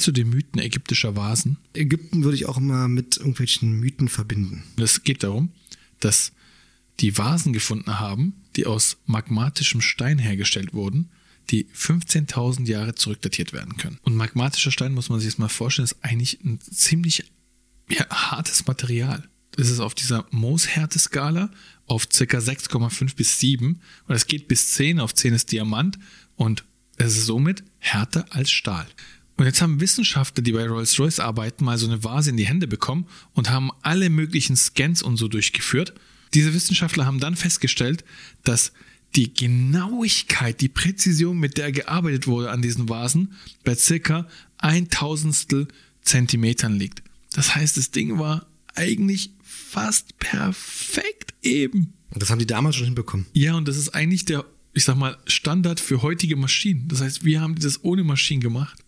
Kennst du die Mythen ägyptischer Vasen? Ägypten würde ich auch immer mit irgendwelchen Mythen verbinden. Es geht darum, dass die Vasen gefunden haben, die aus magmatischem Stein hergestellt wurden, die 15.000 Jahre zurückdatiert werden können. Und magmatischer Stein, muss man sich jetzt mal vorstellen, ist eigentlich ein ziemlich ja, hartes Material. Das ist auf dieser Mooshärte-Skala auf ca. 6,5 bis 7 und es geht bis 10. Auf 10 ist Diamant und es ist somit härter als Stahl. Und jetzt haben Wissenschaftler, die bei Rolls-Royce arbeiten, mal so eine Vase in die Hände bekommen und haben alle möglichen Scans und so durchgeführt. Diese Wissenschaftler haben dann festgestellt, dass die Genauigkeit, die Präzision, mit der gearbeitet wurde an diesen Vasen, bei circa ein Tausendstel Zentimetern liegt. Das heißt, das Ding war eigentlich fast perfekt eben. Und das haben die damals schon hinbekommen. Ja, und das ist eigentlich der, ich sag mal, Standard für heutige Maschinen. Das heißt, wir haben das ohne Maschinen gemacht.